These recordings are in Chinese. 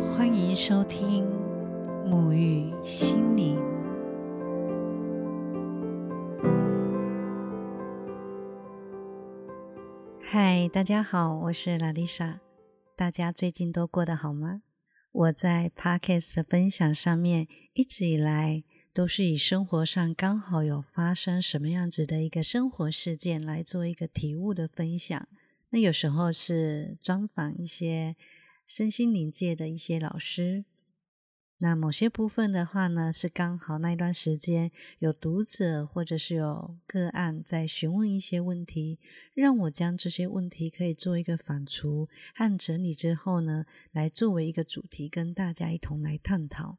欢迎收听沐浴心灵。嗨，大家好，我是拉丽莎。大家最近都过得好吗？我在 Podcast 的分享上面，一直以来都是以生活上刚好有发生什么样子的一个生活事件来做一个体悟的分享。那有时候是专访一些身心灵界的一些老师，那某些部分的话呢，是刚好那一段时间有读者或者是有个案在询问一些问题，让我将这些问题可以做一个反刍和整理之后呢，来作为一个主题跟大家一同来探讨。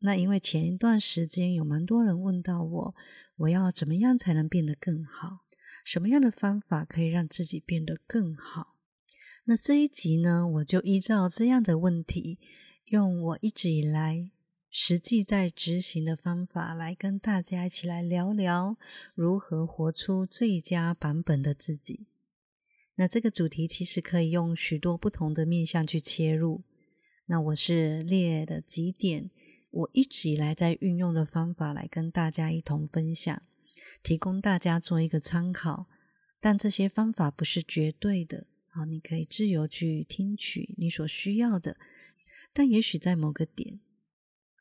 那因为前一段时间有蛮多人问到我，我要怎么样才能变得更好？什么样的方法可以让自己变得更好？那这一集呢，我就依照这样的问题，用我一直以来实际在执行的方法，来跟大家一起来聊聊如何活出最佳版本的自己。那这个主题其实可以用许多不同的面向去切入。那我是列的几点，我一直以来在运用的方法，来跟大家一同分享。提供大家做一个参考，但这些方法不是绝对的。好，你可以自由去听取你所需要的，但也许在某个点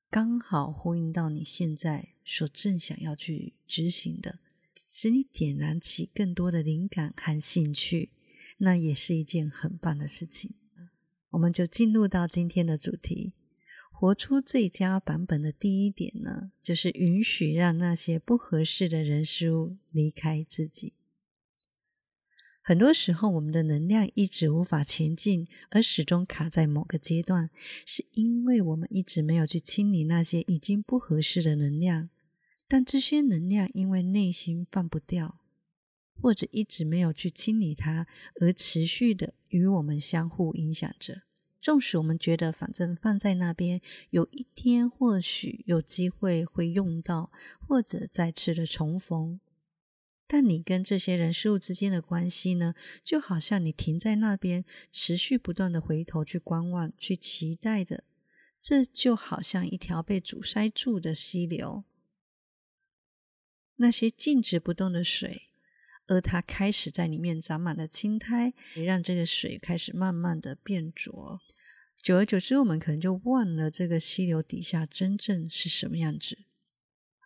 刚好呼应到你现在所正想要去执行的，使你点燃起更多的灵感和兴趣，那也是一件很棒的事情。我们就进入到今天的主题。活出最佳版本的第一点呢，就是允许让那些不合适的人事物离开自己。很多时候，我们的能量一直无法前进，而始终卡在某个阶段，是因为我们一直没有去清理那些已经不合适的能量。但这些能量因为内心放不掉，或者一直没有去清理它，而持续的与我们相互影响着。纵使我们觉得反正放在那边，有一天或许有机会会用到，或者再次的重逢，但你跟这些人事物之间的关系呢，就好像你停在那边，持续不断的回头去观望，去期待的，这就好像一条被阻塞住的溪流，那些静止不动的水。而它开始在里面长满了青苔，也让这个水开始慢慢的变浊。久而久之，我们可能就忘了这个溪流底下真正是什么样子。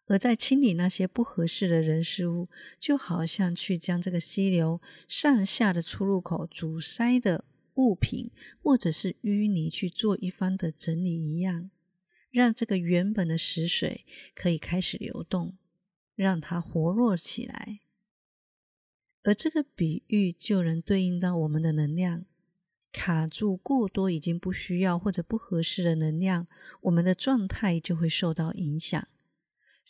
而在清理那些不合适的人事物，就好像去将这个溪流上下的出入口阻塞的物品或者是淤泥去做一番的整理一样，让这个原本的死水可以开始流动，让它活络起来。而这个比喻就能对应到我们的能量卡住过多已经不需要或者不合适的能量，我们的状态就会受到影响。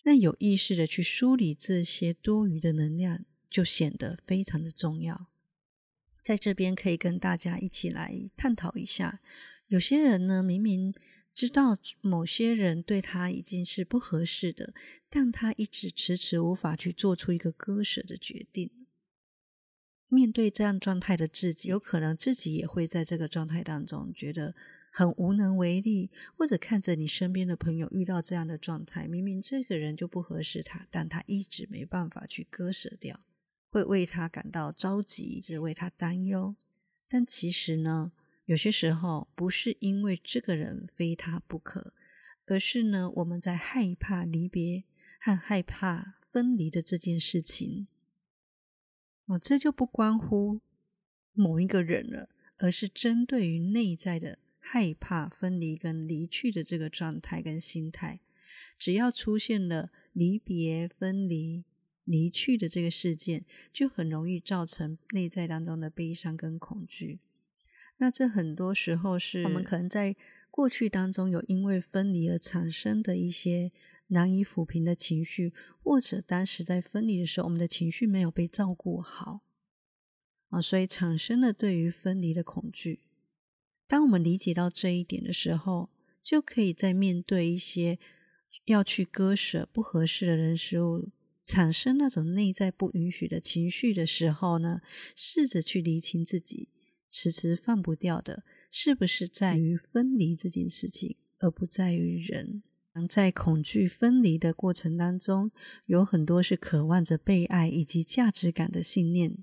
那有意识的去梳理这些多余的能量，就显得非常的重要。在这边可以跟大家一起来探讨一下，有些人呢明明知道某些人对他已经是不合适的，但他一直迟迟无法去做出一个割舍的决定。面对这样状态的自己，有可能自己也会在这个状态当中觉得很无能为力，或者看着你身边的朋友遇到这样的状态，明明这个人就不合适他，但他一直没办法去割舍掉，会为他感到着急，是为他担忧。但其实呢，有些时候不是因为这个人非他不可，而是呢，我们在害怕离别和害怕分离的这件事情。哦，这就不关乎某一个人了，而是针对于内在的害怕分离跟离去的这个状态跟心态。只要出现了离别、分离、离去的这个事件，就很容易造成内在当中的悲伤跟恐惧。那这很多时候是我们可能在过去当中有因为分离而产生的一些。难以抚平的情绪，或者当时在分离的时候，我们的情绪没有被照顾好啊，所以产生了对于分离的恐惧。当我们理解到这一点的时候，就可以在面对一些要去割舍不合适的人事物，产生那种内在不允许的情绪的时候呢，试着去理清自己迟迟放不掉的是不是在于分离这件事情，而不在于人。在恐惧分离的过程当中，有很多是渴望着被爱以及价值感的信念。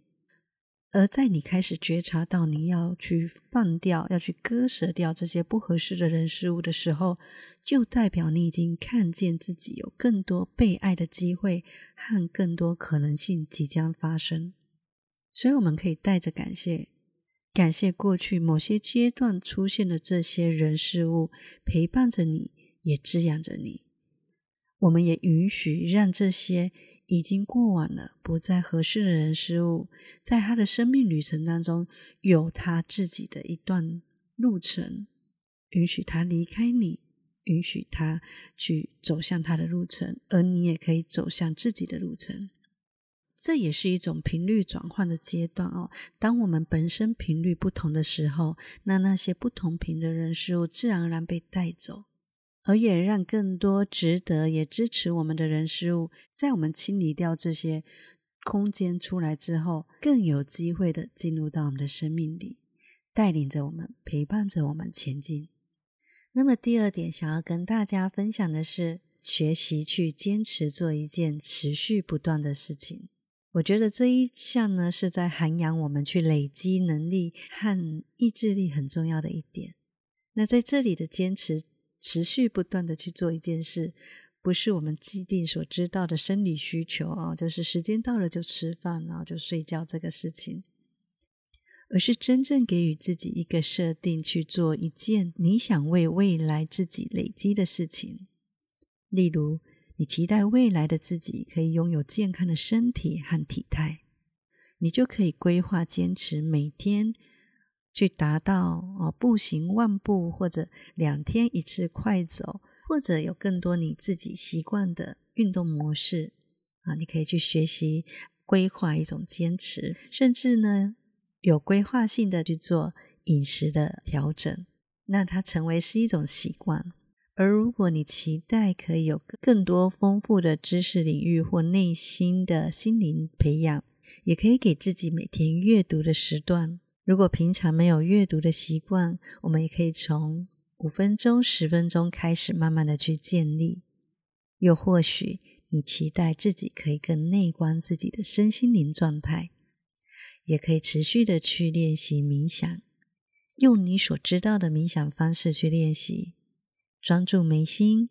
而在你开始觉察到你要去放掉、要去割舍掉这些不合适的人事物的时候，就代表你已经看见自己有更多被爱的机会和更多可能性即将发生。所以，我们可以带着感谢，感谢过去某些阶段出现的这些人事物，陪伴着你，也滋养着你。我们也允许让这些已经过往了、不再合适的人事物，在他的生命旅程当中有他自己的一段路程，允许他离开你，允许他去走向他的路程，而你也可以走向自己的路程。这也是一种频率转换的阶段哦。当我们本身频率不同的时候，那那些不同频的人事物自然而然被带走。而也让更多值得也支持我们的人事物，在我们清理掉这些空间出来之后，更有机会的进入到我们的生命里，带领着我们，陪伴着我们前进。那么第二点，想要跟大家分享的是，学习去坚持做一件持续不断的事情。我觉得这一项呢，是在涵养我们去累积能力和意志力很重要的一点。那在这里的坚持。持续不断的去做一件事，不是我们既定所知道的生理需求啊，就是时间到了就吃饭，然后就睡觉这个事情，而是真正给予自己一个设定，去做一件你想为未来自己累积的事情。例如，你期待未来的自己可以拥有健康的身体和体态，你就可以规划坚持每天。去达到哦，步行万步，或者两天一次快走，或者有更多你自己习惯的运动模式啊，你可以去学习规划一种坚持，甚至呢有规划性的去做饮食的调整，那它成为是一种习惯。而如果你期待可以有更多丰富的知识领域或内心的心灵培养，也可以给自己每天阅读的时段。如果平常没有阅读的习惯，我们也可以从五分钟、十分钟开始，慢慢的去建立。又或许你期待自己可以更内观自己的身心灵状态，也可以持续的去练习冥想，用你所知道的冥想方式去练习，专注眉心、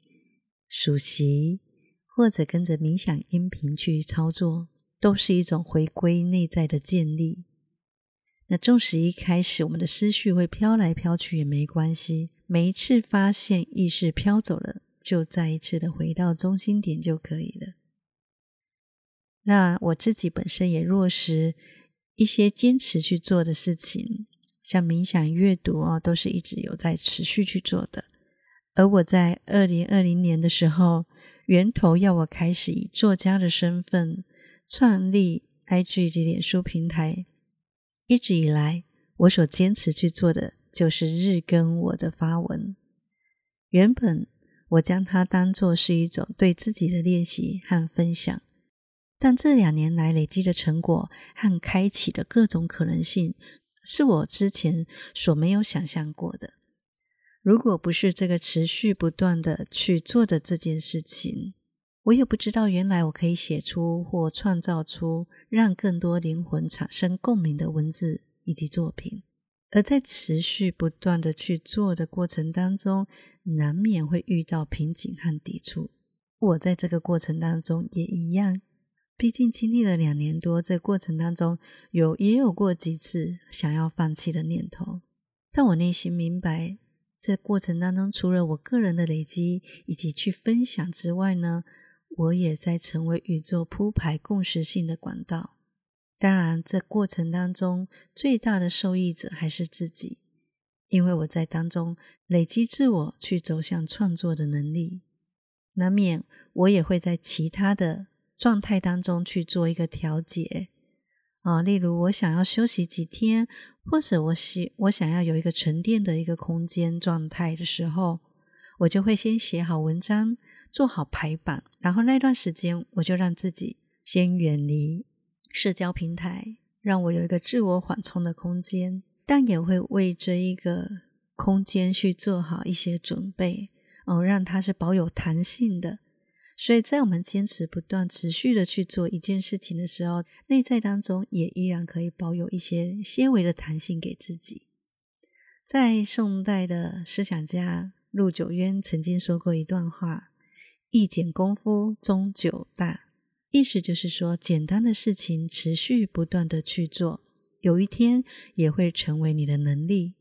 数息，或者跟着冥想音频去操作，都是一种回归内在的建立。那纵使一开始我们的思绪会飘来飘去也没关系，每一次发现意识飘走了，就再一次的回到中心点就可以了。那我自己本身也落实一些坚持去做的事情，像冥想、阅读啊，都是一直有在持续去做的。而我在二零二零年的时候，源头要我开始以作家的身份创立 IG 及脸书平台。一直以来，我所坚持去做的就是日更我的发文。原本我将它当做是一种对自己的练习和分享，但这两年来累积的成果和开启的各种可能性，是我之前所没有想象过的。如果不是这个持续不断的去做的这件事情，我也不知道，原来我可以写出或创造出让更多灵魂产生共鸣的文字以及作品。而在持续不断的去做的过程当中，难免会遇到瓶颈和抵触。我在这个过程当中也一样，毕竟经历了两年多，这过程当中有也有过几次想要放弃的念头。但我内心明白，这过程当中除了我个人的累积以及去分享之外呢。我也在成为宇宙铺排共识性的管道。当然，这过程当中最大的受益者还是自己，因为我在当中累积自我去走向创作的能力。难免我也会在其他的状态当中去做一个调节啊，例如我想要休息几天，或者我希我想要有一个沉淀的一个空间状态的时候，我就会先写好文章。做好排版，然后那段时间我就让自己先远离社交平台，让我有一个自我缓冲的空间，但也会为这一个空间去做好一些准备哦，让它是保有弹性的。所以在我们坚持不断、持续的去做一件事情的时候，内在当中也依然可以保有一些些微的弹性给自己。在宋代的思想家陆九渊曾经说过一段话：“一简功夫终久大。”意思就是说，简单的事情持续不断的去做，有一天也会成为你的能力。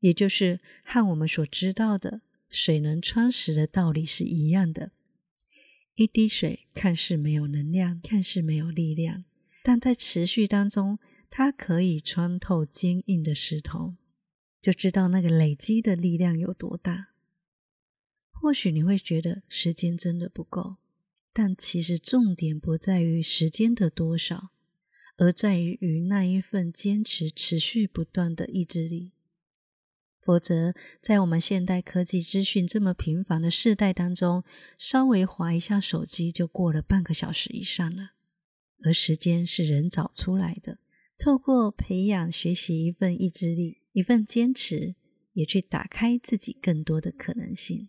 也就是和我们所知道的“水能穿石”的道理是一样的。一滴水看似没有能量，看似没有力量，但在持续当中，它可以穿透坚硬的石头，就知道那个累积的力量有多大。或许你会觉得时间真的不够，但其实重点不在于时间的多少，而在于那一份坚持、持续不断的意志力。否则，在我们现代科技资讯这么频繁的世代当中，稍微划一下手机就过了半个小时以上了。而时间是人找出来的，透过培养、学习一份意志力、一份坚持，也去打开自己更多的可能性。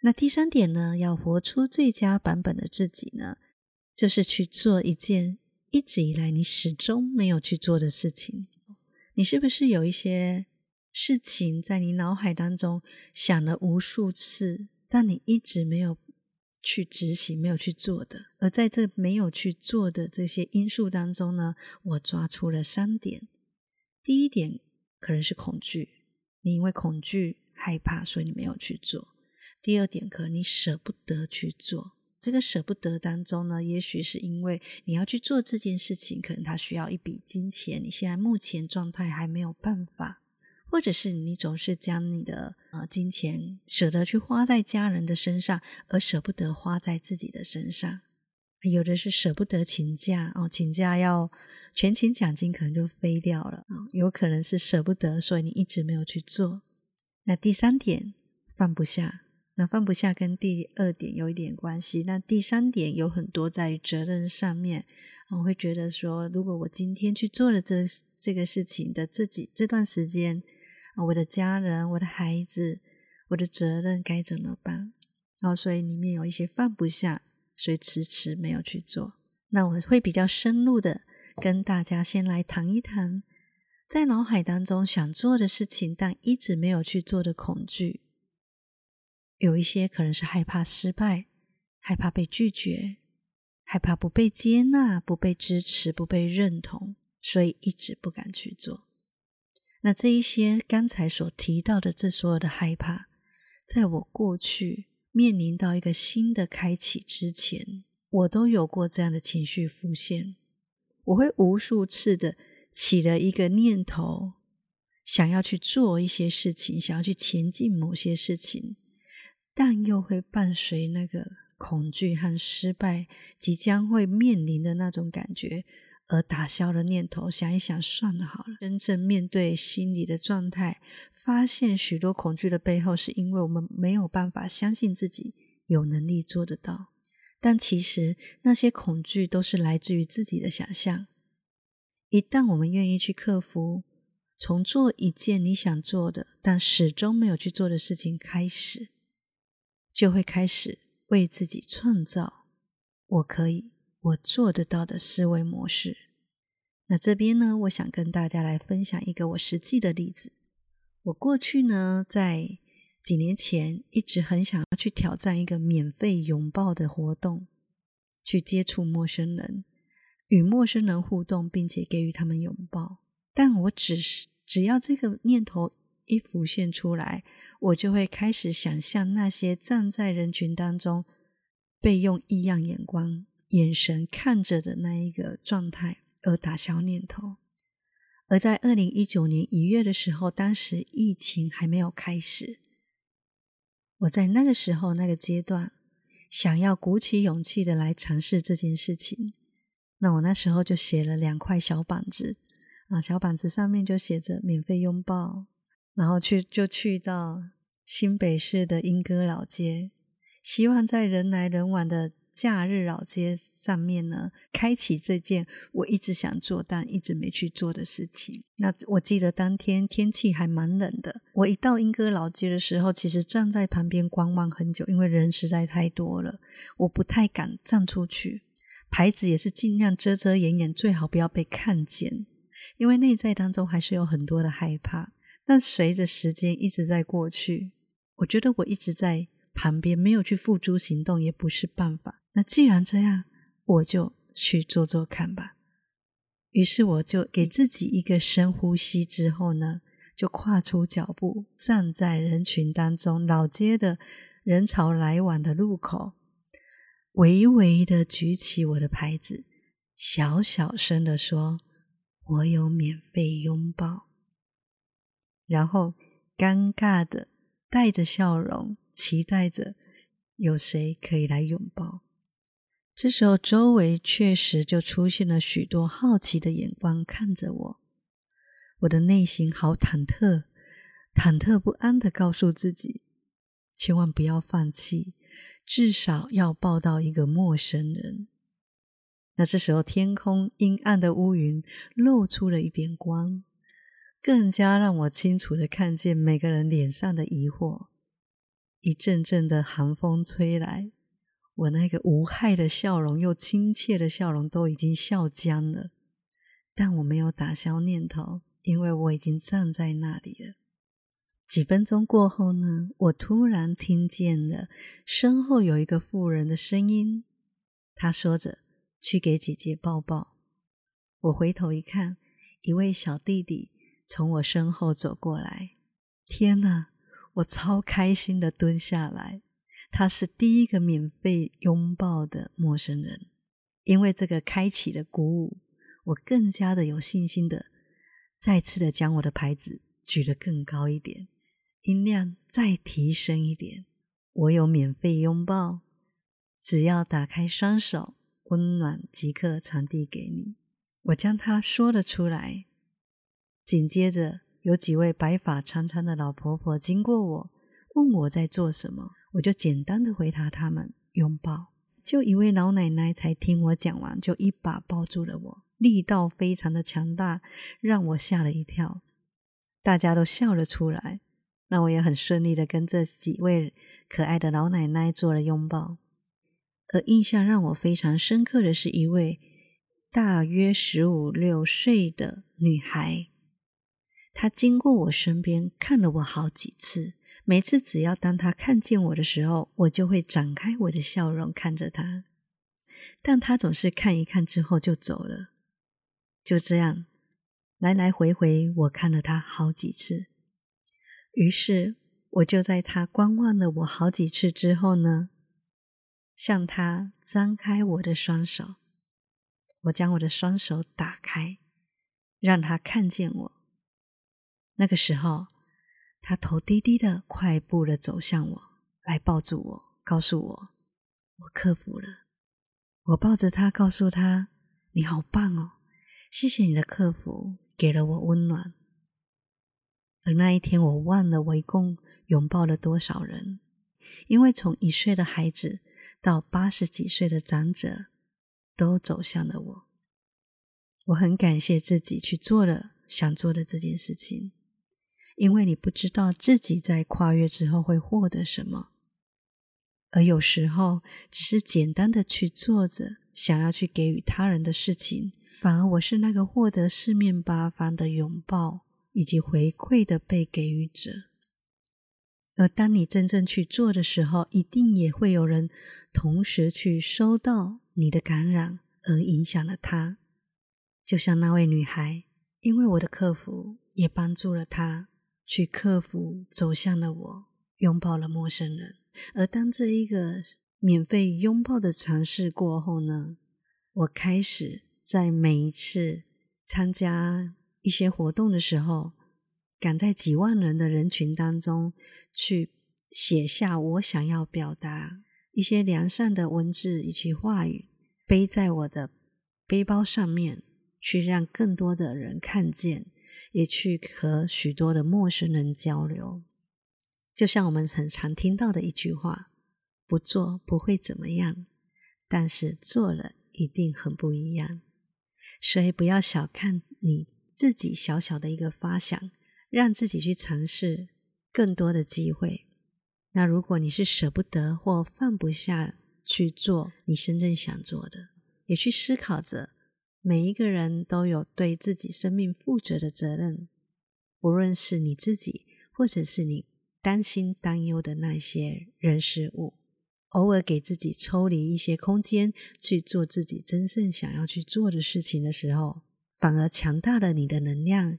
那第三点呢？要活出最佳版本的自己呢，就是去做一件一直以来你始终没有去做的事情。你是不是有一些？事情在你脑海当中想了无数次，但你一直没有去执行、没有去做的。而在这没有去做的这些因素当中呢，我抓出了三点。第一点可能是恐惧，你因为恐惧、害怕，所以你没有去做。第二点可能你舍不得去做，这个舍不得当中呢，也许是因为你要去做这件事情，可能它需要一笔金钱，你现在目前状态还没有办法。或者是你总是将你的呃金钱舍得去花在家人的身上，而舍不得花在自己的身上。有的是舍不得请假哦，请假要全勤奖金可能就飞掉了啊。有可能是舍不得，所以你一直没有去做。那第三点放不下，那放不下跟第二点有一点关系。那第三点有很多在于责任上面。我会觉得说，如果我今天去做了这这个事情的自己这段时间。啊我的家人、我的孩子、我的责任该怎么办？然后，所以里面有一些放不下，所以迟迟没有去做。那我会比较深入的跟大家先来谈一谈，在脑海当中想做的事情，但一直没有去做的恐惧。有一些可能是害怕失败，害怕被拒绝，害怕不被接纳、不被支持、不被认同，所以一直不敢去做。那这一些刚才所提到的这所有的害怕，在我过去面临到一个新的开启之前，我都有过这样的情绪浮现。我会无数次的起了一个念头，想要去做一些事情，想要去前进某些事情，但又会伴随那个恐惧和失败即将会面临的那种感觉。而打消了念头，想一想，算了好了。真正面对心理的状态，发现许多恐惧的背后，是因为我们没有办法相信自己有能力做得到。但其实那些恐惧都是来自于自己的想象。一旦我们愿意去克服，从做一件你想做的但始终没有去做的事情开始，就会开始为自己创造。我可以。我做得到的思维模式。那这边呢，我想跟大家来分享一个我实际的例子。我过去呢，在几年前一直很想要去挑战一个免费拥抱的活动，去接触陌生人，与陌生人互动，并且给予他们拥抱。但我只是只要这个念头一浮现出来，我就会开始想象那些站在人群当中被用异样眼光。眼神看着的那一个状态，而打消念头。而在二零一九年一月的时候，当时疫情还没有开始，我在那个时候那个阶段，想要鼓起勇气的来尝试这件事情。那我那时候就写了两块小板子啊，小板子上面就写着“免费拥抱”，然后去就去到新北市的莺歌老街，希望在人来人往的。假日老街上面呢，开启这件我一直想做但一直没去做的事情。那我记得当天天气还蛮冷的，我一到莺歌老街的时候，其实站在旁边观望很久，因为人实在太多了，我不太敢站出去。牌子也是尽量遮遮掩掩，最好不要被看见，因为内在当中还是有很多的害怕。但随着时间一直在过去，我觉得我一直在旁边，没有去付诸行动也不是办法。那既然这样，我就去做做看吧。于是我就给自己一个深呼吸之后呢，就跨出脚步，站在人群当中，老街的人潮来往的路口。微微的举起我的牌子，小小声的说：“我有免费拥抱。”然后尴尬的带着笑容，期待着有谁可以来拥抱。这时候，周围确实就出现了许多好奇的眼光看着我。我的内心好忐忑，忐忑不安的告诉自己：千万不要放弃。至少要抱到一个陌生人。那这时候，天空阴暗的乌云露出了一点光，更加让我清楚的看见每个人脸上的疑惑。一阵阵的寒风吹来，我那个无害的笑容又亲切的笑容都已经笑僵了。但我没有打消念头，因为我已经站在那里了。几分钟过后呢，我突然听见了身后有一个妇人的声音，她说着：“去给姐姐抱抱。”我回头一看，一位小弟弟从我身后走过来。天哪，我超开心的蹲下来。他是第一个免费拥抱的陌生人，因为这个开启的鼓舞，我更加的有信心的，再次的将我的牌子举得更高一点。音量再提升一点，我有免费拥抱，只要打开双手，温暖即刻传递给你。我将它说了出来。紧接着，有几位白发苍苍的老婆婆经过我，问我在做什么，我就简单的回答他们：拥抱。就一位老奶奶才听我讲完，就一把抱住了我，力道非常的强大，让我吓了一跳。大家都笑了出来。那我也很顺利的跟这几位可爱的老奶奶做了拥抱，而印象让我非常深刻的是一位大约十五六岁的女孩，他经过我身边看了我好几次，每次只要当他看见我的时候，我就会展开我的笑容看着他，但他总是看一看之后就走了，就这样来来回回，我看了他好几次。于是，我就在他观望了我好几次之后呢，向他张开我的双手。我将我的双手打开，让他看见我。那个时候，他头低低的，快步的走向我，来抱住我，告诉我我克服了。我抱着他，告诉他：“你好棒哦，谢谢你的克服，给了我温暖。”而那一天，我忘了我一共拥抱了多少人，因为从一岁的孩子到八十几岁的长者，都走向了我。我很感谢自己去做了想做的这件事情，因为你不知道自己在跨越之后会获得什么，而有时候只是简单的去做着想要去给予他人的事情，反而我是那个获得四面八方的拥抱。以及回馈的被给予者，而当你真正去做的时候，一定也会有人同时去收到你的感染，而影响了他。就像那位女孩，因为我的客服，也帮助了她去克服，走向了我，拥抱了陌生人。而当这一个免费拥抱的尝试过后呢，我开始在每一次参加。一些活动的时候，赶在几万人的人群当中去写下我想要表达一些良善的文字以及话语，背在我的背包上面，去让更多的人看见，也去和许多的陌生人交流。就像我们很常听到的一句话：“不做不会怎么样，但是做了一定很不一样。所以不要小看你自己小小的一个发想，让自己去尝试更多的机会。那如果你是舍不得或放不下去做你真正想做的，也去思考着，每一个人都有对自己生命负责的责任，不论是你自己，或者是你担心担忧的那些人事物，偶尔给自己抽离一些空间去做自己真正想要去做的事情的时候，反而强大了你的能量。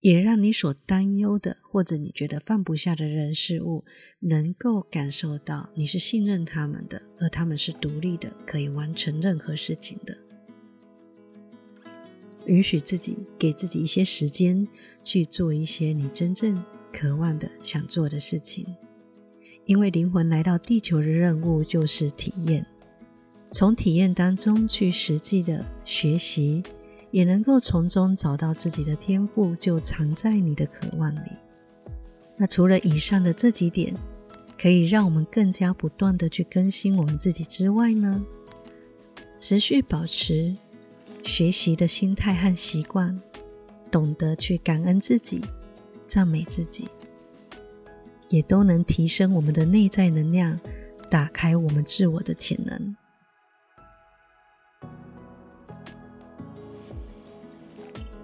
也让你所担忧的，或者你觉得放不下的人事物，能够感受到你是信任他们的，而他们是独立的，可以完成任何事情的。允许自己给自己一些时间去做一些你真正渴望的、想做的事情，因为灵魂来到地球的任务就是体验，从体验当中去实际的学习。也能够从中找到自己的天赋，就藏在你的渴望里。那除了以上的这几点，可以让我们更加不断的去更新我们自己之外呢，持续保持学习的心态和习惯，懂得去感恩自己、赞美自己，也都能提升我们的内在能量，打开我们自我的潜能。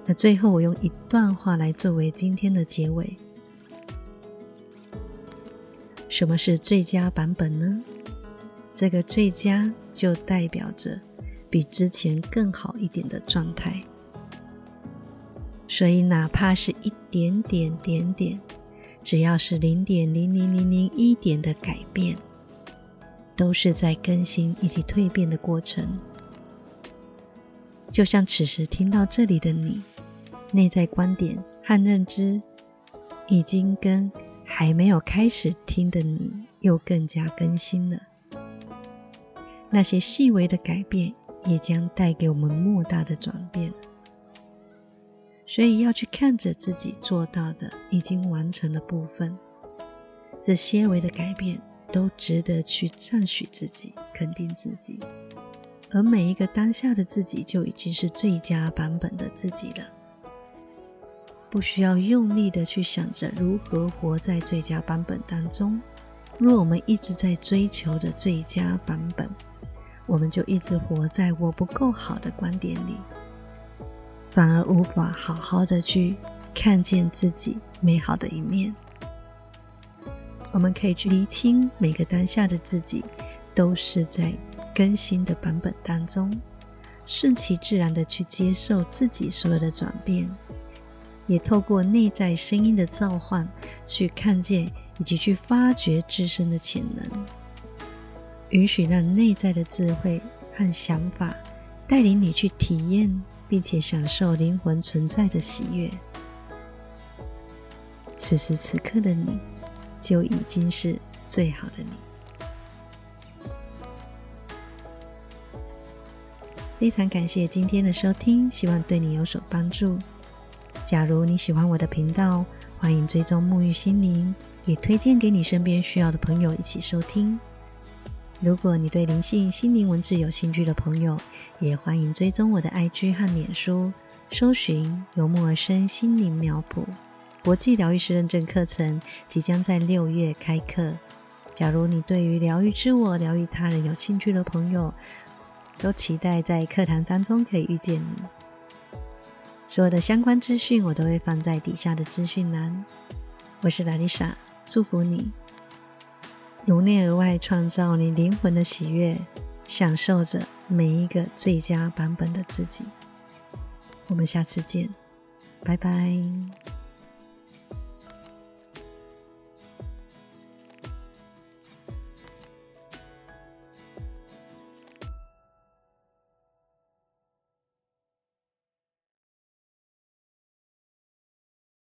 那最后，我用一段话来作为今天的结尾。什么是最佳版本呢？这个最佳就代表着比之前更好一点的状态。所以，哪怕是一点点点点，只要是零点零零零零一点的改变，都是在更新以及蜕变的过程。就像此时听到这里的你。内在观点和认知，已经跟还没有开始听的你又更加更新了。那些细微的改变，也将带给我们莫大的转变。所以要去看着自己做到的、已经完成的部分，这些微的改变都值得去赞许自己、肯定自己。而每一个当下的自己，就已经是最佳版本的自己了。不需要用力的去想着如何活在最佳版本当中。若我们一直在追求着最佳版本，我们就一直活在我不够好的观点里，反而无法好好的去看见自己美好的一面。我们可以去厘清每个当下的自己都是在更新的版本当中，顺其自然的去接受自己所有的转变。也透过内在声音的召唤，去看见以及去发掘自身的潜能，允许让内在的智慧和想法带领你去体验，并且享受灵魂存在的喜悦。此时此刻的你，就已经是最好的你。非常感谢今天的收听，希望对你有所帮助。假如你喜欢我的频道，欢迎追踪沐浴心灵，也推荐给你身边需要的朋友一起收听。如果你对灵性心灵文字有兴趣的朋友，也欢迎追踪我的 IG 和脸书，搜寻“由木而生心灵苗圃”国际疗愈师认证课程，即将在六月开课。假如你对于疗愈自我、疗愈他人有兴趣的朋友，都期待在课堂当中可以遇见你。所有的相关资讯我都会放在底下的资讯栏。我是拉丽莎，祝福你由内而外创造你灵魂的喜悦，享受着每一个最佳版本的自己。我们下次见，拜拜。